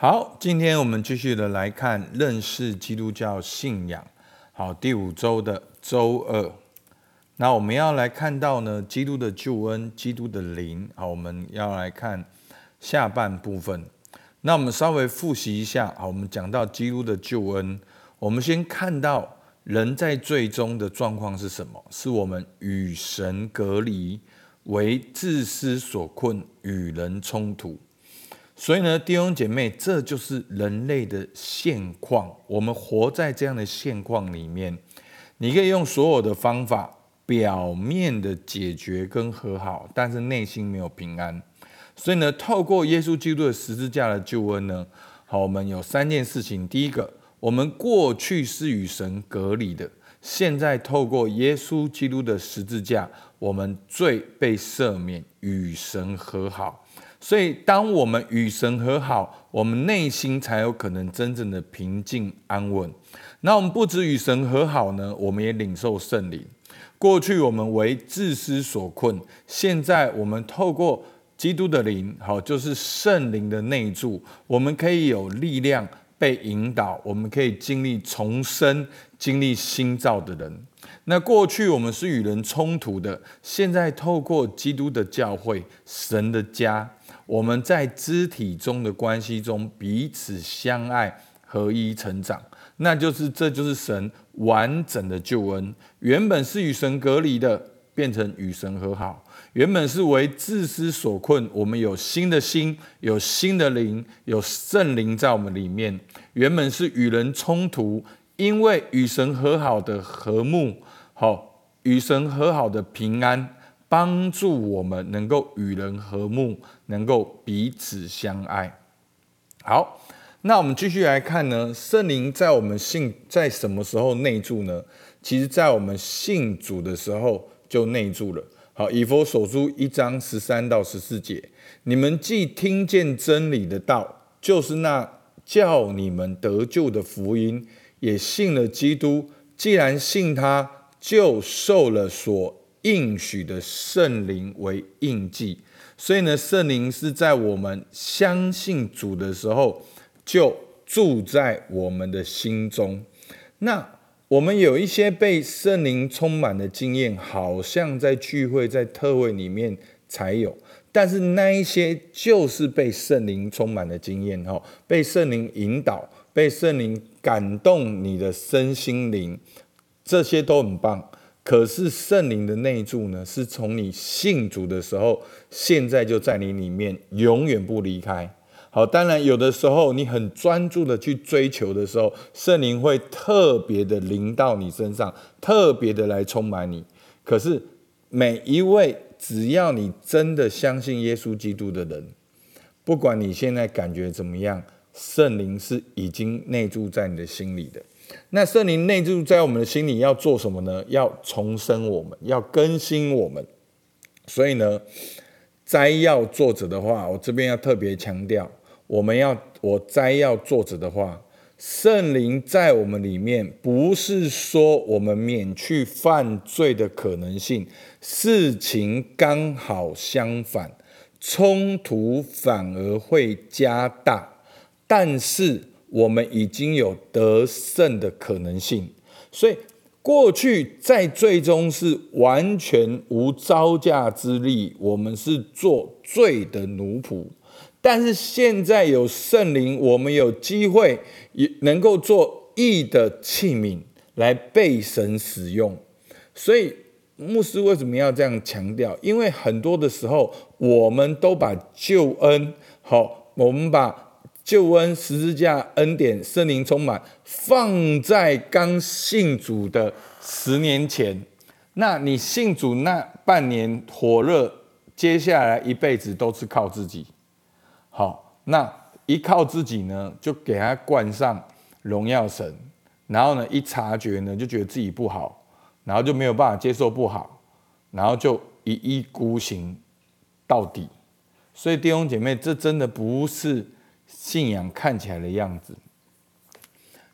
好，今天我们继续的来看认识基督教信仰。好，第五周的周二，那我们要来看到呢，基督的救恩，基督的灵。好，我们要来看下半部分。那我们稍微复习一下。好，我们讲到基督的救恩，我们先看到人在最终的状况是什么？是我们与神隔离，为自私所困，与人冲突。所以呢，弟兄姐妹，这就是人类的现况。我们活在这样的现况里面，你可以用所有的方法，表面的解决跟和好，但是内心没有平安。所以呢，透过耶稣基督的十字架的救恩呢，好，我们有三件事情。第一个，我们过去是与神隔离的，现在透过耶稣基督的十字架，我们罪被赦免，与神和好。所以，当我们与神和好，我们内心才有可能真正的平静安稳。那我们不止与神和好呢，我们也领受圣灵。过去我们为自私所困，现在我们透过基督的灵，好，就是圣灵的内住，我们可以有力量被引导，我们可以经历重生，经历新造的人。那过去我们是与人冲突的，现在透过基督的教会，神的家。我们在肢体中的关系中彼此相爱、合一成长，那就是这就是神完整的救恩。原本是与神隔离的，变成与神和好；原本是为自私所困，我们有新的心，有新的灵，有圣灵在我们里面。原本是与人冲突，因为与神和好的和睦，好，与神和好的平安。帮助我们能够与人和睦，能够彼此相爱。好，那我们继续来看呢，圣灵在我们信在什么时候内住呢？其实，在我们信主的时候就内住了。好，以弗所书一章十三到十四节，你们既听见真理的道，就是那叫你们得救的福音，也信了基督。既然信他，就受了所。应许的圣灵为印记，所以呢，圣灵是在我们相信主的时候就住在我们的心中。那我们有一些被圣灵充满的经验，好像在聚会、在特会里面才有，但是那一些就是被圣灵充满的经验，哈，被圣灵引导、被圣灵感动你的身心灵，这些都很棒。可是圣灵的内住呢，是从你信主的时候，现在就在你里面，永远不离开。好，当然有的时候你很专注的去追求的时候，圣灵会特别的临到你身上，特别的来充满你。可是每一位只要你真的相信耶稣基督的人，不管你现在感觉怎么样，圣灵是已经内住在你的心里的。那圣灵内住在我们的心里要做什么呢？要重生我们，要更新我们。所以呢，摘要作者的话，我这边要特别强调，我们要我摘要作者的话，圣灵在我们里面，不是说我们免去犯罪的可能性，事情刚好相反，冲突反而会加大，但是。我们已经有得胜的可能性，所以过去在最终是完全无招架之力，我们是做罪的奴仆。但是现在有圣灵，我们有机会也能够做义的器皿来被神使用。所以牧师为什么要这样强调？因为很多的时候，我们都把救恩好，我们把。救恩、十字架、恩典、圣灵充满，放在刚信主的十年前，那你信主那半年火热，接下来一辈子都是靠自己。好，那一靠自己呢，就给他冠上荣耀神，然后呢，一察觉呢，就觉得自己不好，然后就没有办法接受不好，然后就一意孤行到底。所以弟兄姐妹，这真的不是。信仰看起来的样子，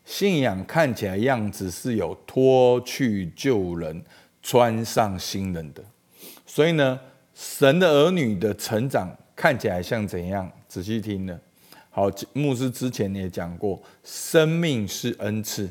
信仰看起来样子是有脱去旧人，穿上新人的。所以呢，神的儿女的成长看起来像怎样？仔细听呢，好，牧师之前也讲过，生命是恩赐。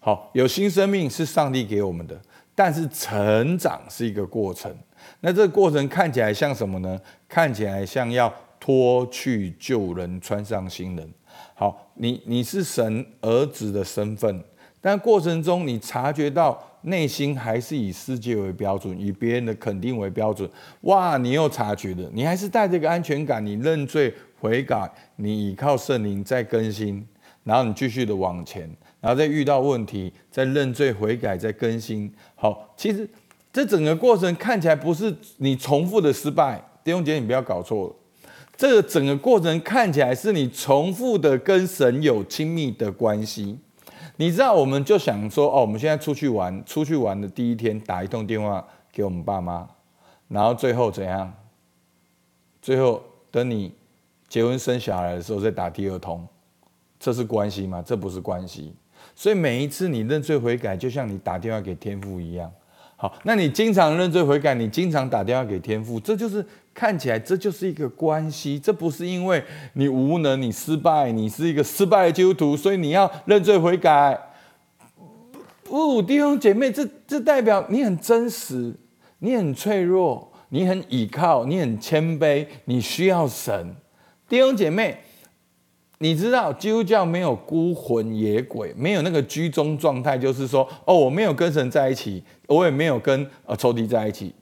好，有新生命是上帝给我们的，但是成长是一个过程。那这个过程看起来像什么呢？看起来像要脱去旧人，穿上新人。好，你你是神儿子的身份，但过程中你察觉到内心还是以世界为标准，以别人的肯定为标准。哇，你又察觉了，你还是带着个安全感，你认罪悔改，你依靠圣灵再更新，然后你继续的往前。然后再遇到问题，再认罪悔改，再更新。好，其实这整个过程看起来不是你重复的失败，弟兄姐，你不要搞错了。这个整个过程看起来是你重复的跟神有亲密的关系。你知道，我们就想说，哦，我们现在出去玩，出去玩的第一天打一通电话给我们爸妈，然后最后怎样？最后等你结婚生小孩的时候再打第二通，这是关系吗？这不是关系。所以每一次你认罪悔改，就像你打电话给天父一样。好，那你经常认罪悔改，你经常打电话给天父，这就是看起来这就是一个关系。这不是因为你无能、你失败、你是一个失败的基督徒，所以你要认罪悔改。不，弟兄姐妹，这这代表你很真实，你很脆弱，你很倚靠，你很谦卑，你需要神。弟兄姐妹。你知道基督教没有孤魂野鬼，没有那个居中状态，就是说，哦，我没有跟神在一起，我也没有跟呃仇敌在一起，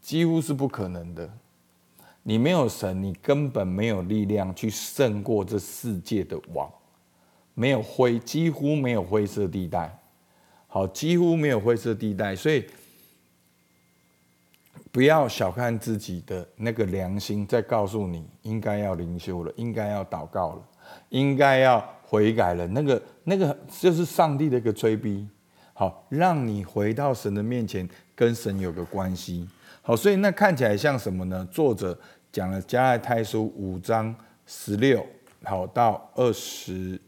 几乎是不可能的。你没有神，你根本没有力量去胜过这世界的王，没有灰，几乎没有灰色地带，好，几乎没有灰色地带，所以不要小看自己的那个良心，在告诉你应该要灵修了，应该要祷告了。应该要悔改了，那个那个就是上帝的一个催逼，好，让你回到神的面前，跟神有个关系，好，所以那看起来像什么呢？作者讲了加拉太书五章十六，好到二十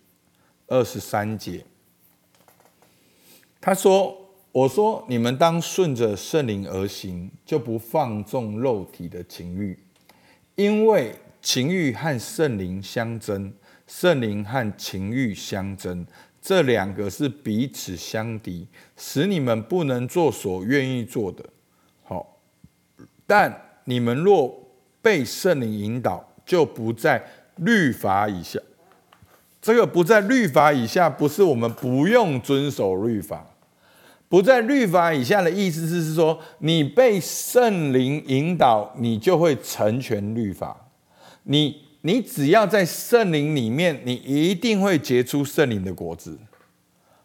二十三节，他说：“我说你们当顺着圣灵而行，就不放纵肉体的情欲，因为情欲和圣灵相争。”圣灵和情欲相争，这两个是彼此相敌，使你们不能做所愿意做的。好，但你们若被圣灵引导，就不在律法以下。这个不在律法以下，不是我们不用遵守律法。不在律法以下的意思是说，你被圣灵引导，你就会成全律法。你。你只要在圣灵里面，你一定会结出圣灵的果子。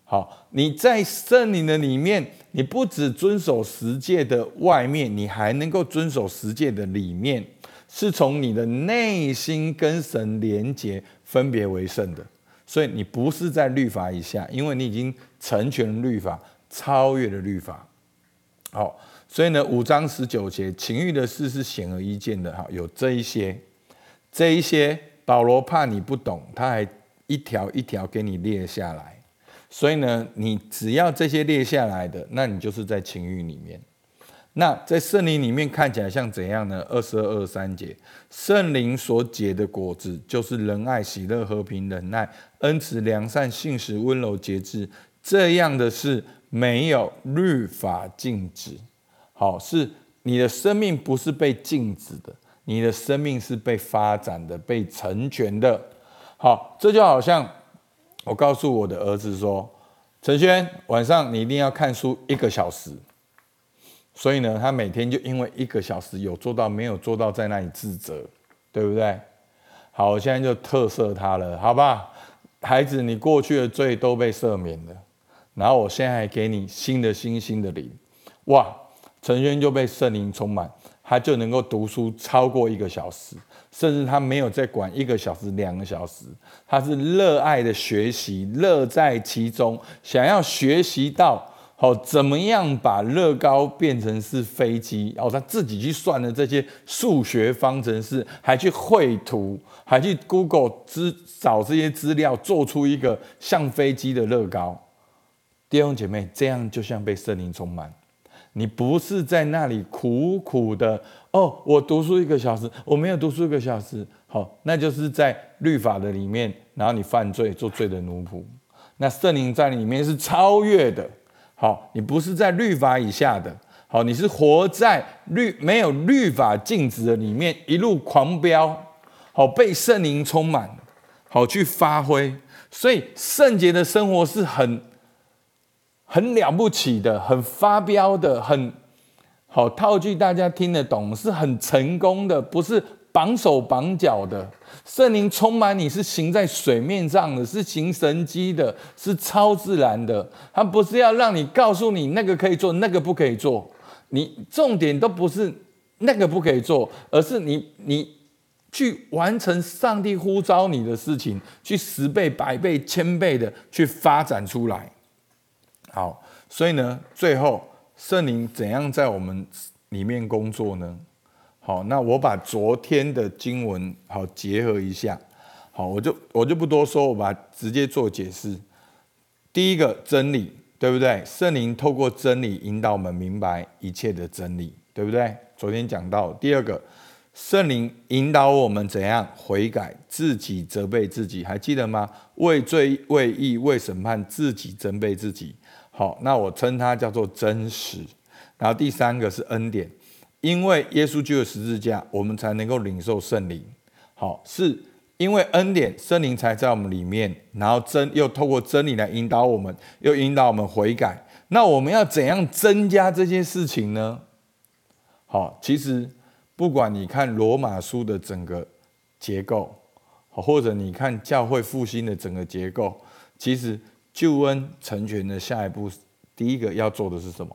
好，你在圣灵的里面，你不只遵守十诫的外面，你还能够遵守十诫的里面，是从你的内心跟神连结，分别为圣的。所以你不是在律法以下，因为你已经成全律法，超越了律法。好，所以呢，五章十九节，情欲的事是显而易见的。哈，有这一些。这一些保罗怕你不懂，他还一条一条给你列下来。所以呢，你只要这些列下来的，那你就是在情欲里面。那在圣灵里面看起来像怎样呢？二十二、二三节，圣灵所结的果子就是仁爱、喜乐、和平、忍耐、恩慈、良善、信实、温柔、节制。这样的是没有律法禁止。好，是你的生命不是被禁止的。你的生命是被发展的、被成全的。好，这就好像我告诉我的儿子说：“陈轩，晚上你一定要看书一个小时。”所以呢，他每天就因为一个小时有做到没有做到，在那里自责，对不对？好，我现在就特赦他了，好吧？孩子，你过去的罪都被赦免了，然后我现在还给你新的心、新的灵，哇！陈轩就被圣灵充满。他就能够读书超过一个小时，甚至他没有再管一个小时、两个小时，他是热爱的学习，乐在其中，想要学习到好怎么样把乐高变成是飞机，然后他自己去算了这些数学方程式，还去绘图，还去 Google 资找这些资料，做出一个像飞机的乐高。弟兄姐妹，这样就像被圣灵充满。你不是在那里苦苦的哦，我读书一个小时，我没有读书一个小时，好，那就是在律法的里面，然后你犯罪做罪的奴仆。那圣灵在里面是超越的，好，你不是在律法以下的，好，你是活在律没有律法禁止的里面，一路狂飙，好，被圣灵充满，好去发挥。所以圣洁的生活是很很了不起的，很发飙的，很好套句大家听得懂，是很成功的，不是。绑手绑脚的圣灵充满你，是行在水面上的，是行神迹的，是超自然的。他不是要让你告诉你那个可以做，那个不可以做。你重点都不是那个不可以做，而是你你去完成上帝呼召你的事情，去十倍、百倍、千倍的去发展出来。好，所以呢，最后圣灵怎样在我们里面工作呢？好，那我把昨天的经文好结合一下，好，我就我就不多说，我把直接做解释。第一个真理，对不对？圣灵透过真理引导我们明白一切的真理，对不对？昨天讲到。第二个，圣灵引导我们怎样悔改，自己责备自己，还记得吗？为罪、为义、为审判，自己责备自己。好，那我称它叫做真实。然后第三个是恩典。因为耶稣就有十字架，我们才能够领受圣灵。好，是因为恩典，圣灵才在我们里面，然后真又透过真理来引导我们，又引导我们悔改。那我们要怎样增加这些事情呢？好，其实不管你看罗马书的整个结构，或者你看教会复兴的整个结构，其实救恩成全的下一步，第一个要做的是什么？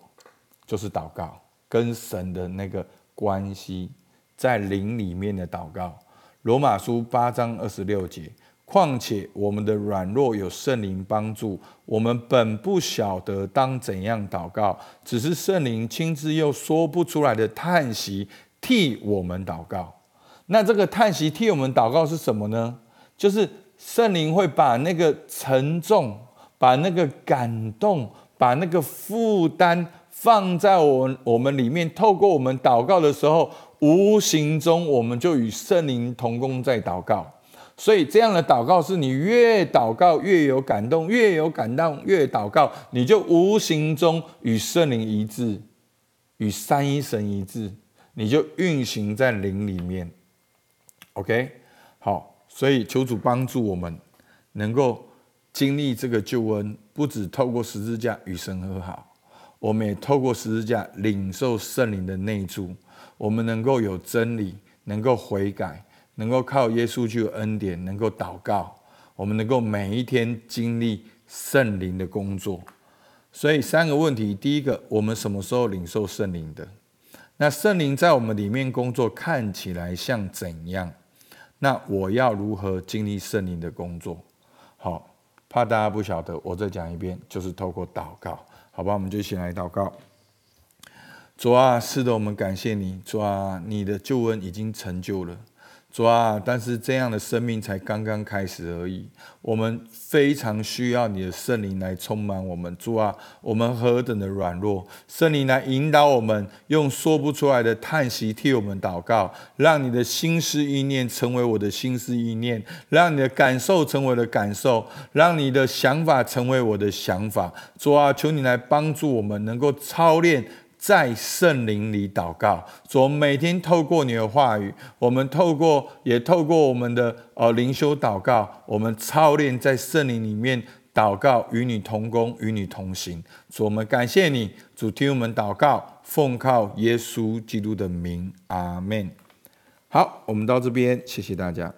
就是祷告。跟神的那个关系，在灵里面的祷告，罗马书八章二十六节。况且我们的软弱有圣灵帮助，我们本不晓得当怎样祷告，只是圣灵亲自又说不出来的叹息替我们祷告。那这个叹息替我们祷告是什么呢？就是圣灵会把那个沉重、把那个感动、把那个负担。放在我我们里面，透过我们祷告的时候，无形中我们就与圣灵同工在祷告。所以这样的祷告是你越祷告越有感动，越有感动越祷告，你就无形中与圣灵一致，与三一神一致，你就运行在灵里面。OK，好，所以求主帮助我们能够经历这个救恩，不只透过十字架与神和好。我们也透过十字架领受圣灵的内住，我们能够有真理，能够悔改，能够靠耶稣去恩典，能够祷告，我们能够每一天经历圣灵的工作。所以三个问题：第一个，我们什么时候领受圣灵的？那圣灵在我们里面工作看起来像怎样？那我要如何经历圣灵的工作？怕大家不晓得，我再讲一遍，就是透过祷告。好吧，我们就先来祷告。主啊，是的，我们感谢你，主啊，你的救恩已经成就了。主啊，但是这样的生命才刚刚开始而已。我们非常需要你的圣灵来充满我们。主啊，我们何等的软弱，圣灵来引导我们，用说不出来的叹息替我们祷告，让你的心思意念成为我的心思意念，让你的感受成为我的感受，让你的想法成为我的想法。主啊，求你来帮助我们，能够操练。在圣灵里祷告，主，我每天透过你的话语，我们透过也透过我们的呃灵修祷告，我们操练在圣灵里面祷告，与你同工，与你同行。主，我们感谢你，主听我们祷告，奉靠耶稣基督的名，阿门。好，我们到这边，谢谢大家。